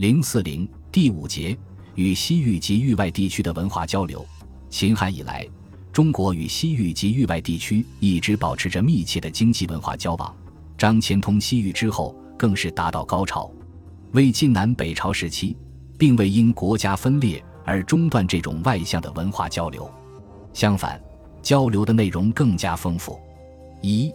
零四零第五节与西域及域外地区的文化交流。秦汉以来，中国与西域及域外地区一直保持着密切的经济文化交往。张骞通西域之后，更是达到高潮。魏晋南北朝时期，并未因国家分裂而中断这种外向的文化交流，相反，交流的内容更加丰富。一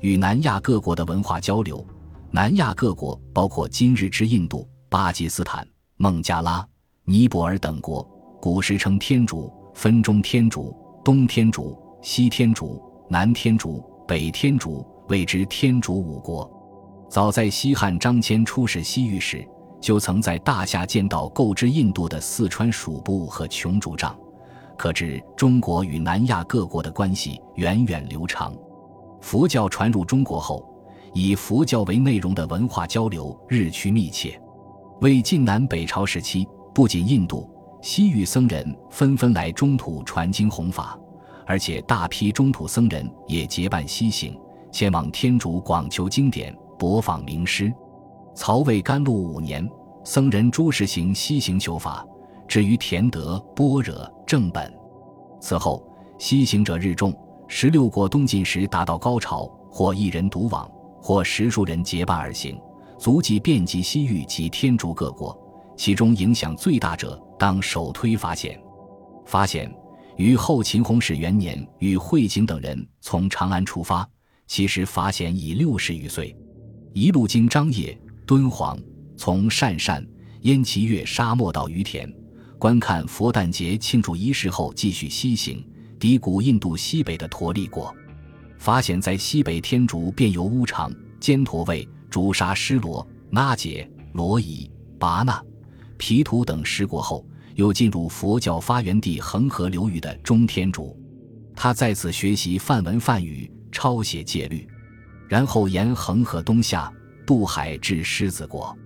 与南亚各国的文化交流。南亚各国包括今日之印度、巴基斯坦、孟加拉、尼泊尔等国，古时称天竺，分中天竺、东天竺、西天竺、南天竺、北天竺，谓之天竺五国。早在西汉张骞出使西域时，就曾在大夏见到购置印度的四川蜀部和琼竹杖，可知中国与南亚各国的关系源远流长。佛教传入中国后。以佛教为内容的文化交流日趋密切。魏晋南北朝时期，不仅印度、西域僧人纷纷来中土传经弘法，而且大批中土僧人也结伴西行，前往天竺广求经典、博访名师。曹魏甘露五年，僧人朱士行西行求法，至于田德、般若、正本。此后，西行者日众，十六国东晋时达到高潮，或一人独往。或十数人结伴而行，足迹遍及西域及天竺各国。其中影响最大者，当首推法显。法显于后秦弘始元年与慧景等人从长安出发，其时法显已六十余岁，一路经张掖、敦煌，从鄯善、燕齐越沙漠到于田，观看佛诞节庆祝仪式后，继续西行，抵古印度西北的陀利国。法显在西北天竺遍游乌场、犍陀卫、诛杀施罗、那杰、罗夷、拔那、皮图等十国后，又进入佛教发源地恒河流域的中天竺。他在此学习梵文梵语，抄写戒律，然后沿恒河东下，渡海至狮子国。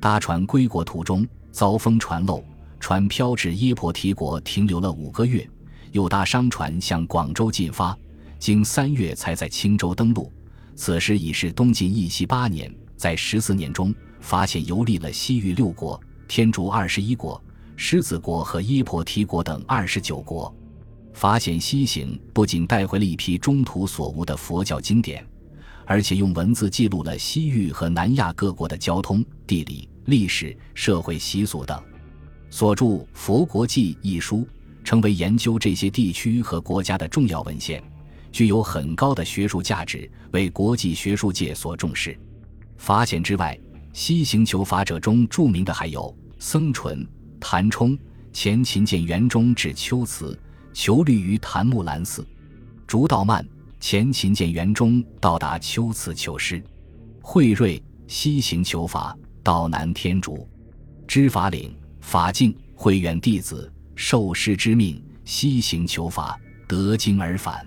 搭船归国途中遭风船漏，船漂至耶婆提国停留了五个月，又搭商船向广州进发。经三月才在青州登陆，此时已是东晋义熙八年，在十四年中，发现游历了西域六国、天竺二十一国、狮子国和耶婆提国等二十九国。法显西行不仅带回了一批中土所无的佛教经典，而且用文字记录了西域和南亚各国的交通、地理、历史、社会习俗等。所著《佛国记》一书，成为研究这些地区和国家的重要文献。具有很高的学术价值，为国际学术界所重视。法显之外，西行求法者中著名的还有僧纯、谭冲、前秦建元中至秋祠求律于檀木兰寺；竺道曼前秦建元中到达秋祠求师；慧瑞西行求法到南天竺；知法领法镜慧远弟子受师之命西行求法得经而返。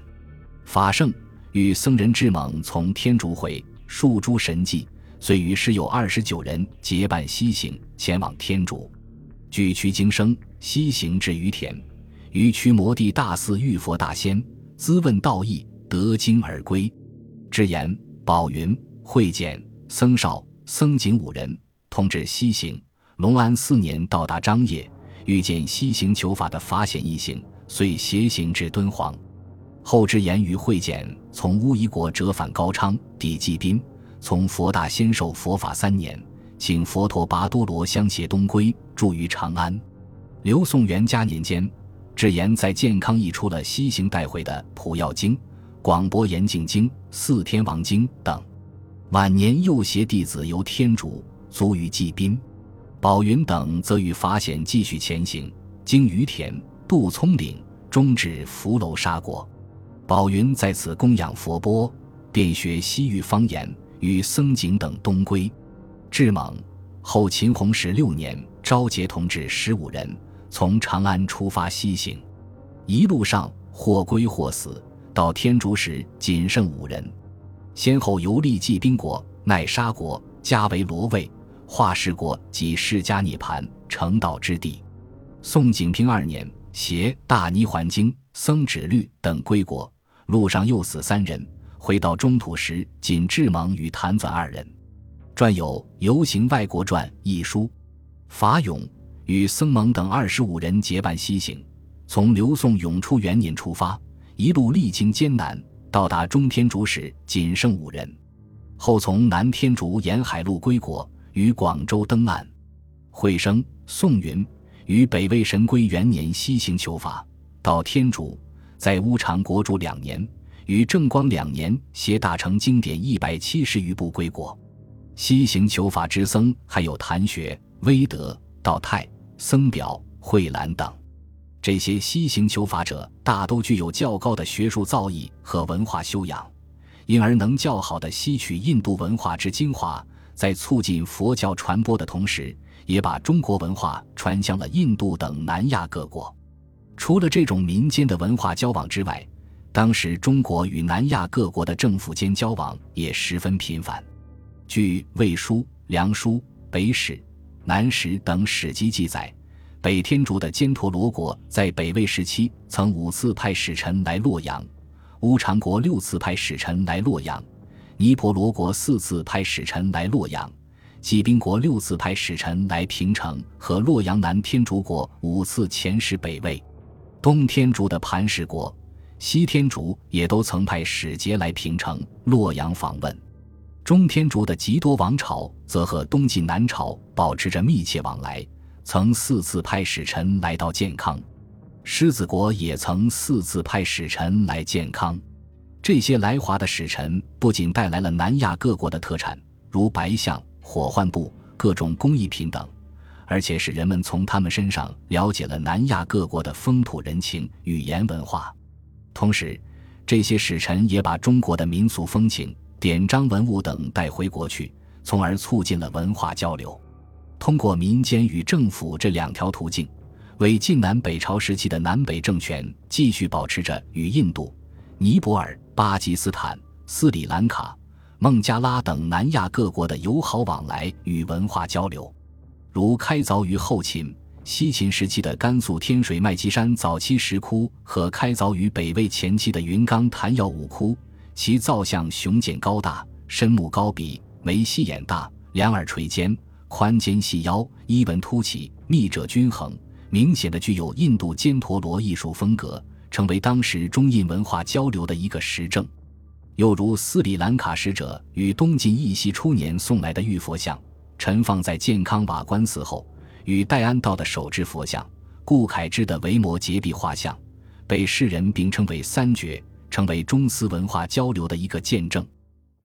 法圣与僧人智猛从天竺回，数诸神迹，遂于时有二十九人结伴西行，前往天竺。据屈经生西行至于田，于屈摩地大寺遇佛大仙，咨问道义，得经而归。智言、宝云、慧简、僧少、僧景五人同至西行。隆安四年到达张掖，遇见西行求法的法显一行，遂携行至敦煌。后之言与会简从乌夷国折返高昌，抵济宾，从佛大仙受佛法三年，请佛陀跋多罗相携东归，住于长安。刘宋元嘉年间，智言在健康译出了西行带回的《普药经》《广博严净经》《四天王经》等。晚年又携弟子游天竺，卒于济宾。宝云等则与法显继续前行，经于田，渡葱岭，终至福楼沙国。宝云在此供养佛钵，便学西域方言，与僧景等东归。智猛后秦弘始六年，召节同志十五人，从长安出发西行，一路上或归或死。到天竺时，仅剩五人，先后游历济宾国、奈沙国、迦维罗卫、化氏国及释迦涅盘成道之地。宋景平二年，携《大尼环经》《僧指律》等归国。路上又死三人，回到中土时，仅智猛与谭纂二人。撰有《游行外国传》一书，法勇与僧蒙等二十五人结伴西行，从刘宋永初元年出发，一路历经艰难，到达中天竺时仅剩五人。后从南天竺沿海路归国，于广州登岸。慧生、宋云于北魏神龟元年西行求法，到天竺，在乌长国住两年。于正光两年携大成经典一百七十余部归国。西行求法之僧还有谭学、威德、道泰、僧表、慧兰等。这些西行求法者大都具有较高的学术造诣和文化修养，因而能较好的吸取印度文化之精华，在促进佛教传播的同时，也把中国文化传向了印度等南亚各国。除了这种民间的文化交往之外，当时中国与南亚各国的政府间交往也十分频繁。据《魏书》《梁书》《北史》《南史》等史籍记载，北天竺的犍陀罗国在北魏时期曾五次派使臣来洛阳，乌长国六次派使臣来洛阳，尼婆罗国四次派使臣来洛阳，济宾国六次派使臣来平城和洛阳，南天竺国五次遣使北魏，东天竺的盘石国。西天竺也都曾派使节来平城、洛阳访问，中天竺的吉多王朝则和东晋南朝保持着密切往来，曾四次派使臣来到建康，狮子国也曾四次派使臣来建康。这些来华的使臣不仅带来了南亚各国的特产，如白象、火浣布、各种工艺品等，而且使人们从他们身上了解了南亚各国的风土人情、语言文化。同时，这些使臣也把中国的民俗风情、典章文物等带回国去，从而促进了文化交流。通过民间与政府这两条途径，为晋南北朝时期的南北政权继续保持着与印度、尼泊尔、巴基斯坦、斯里兰卡、孟加拉等南亚各国的友好往来与文化交流，如开凿于后秦。西秦时期的甘肃天水麦积山早期石窟和开凿于北魏前期的云冈昙曜五窟，其造像雄健高大，身目高鼻，眉细眼大，两耳垂肩，宽肩细腰，衣纹凸起，密褶均衡，明显的具有印度犍陀罗艺术风格，成为当时中印文化交流的一个实证。又如斯里兰卡使者与东晋义熙初年送来的玉佛像，陈放在健康瓦官寺后。与戴安道的手制佛像、顾恺之的维摩诘壁画像，被世人并称为“三绝”，成为中斯文化交流的一个见证。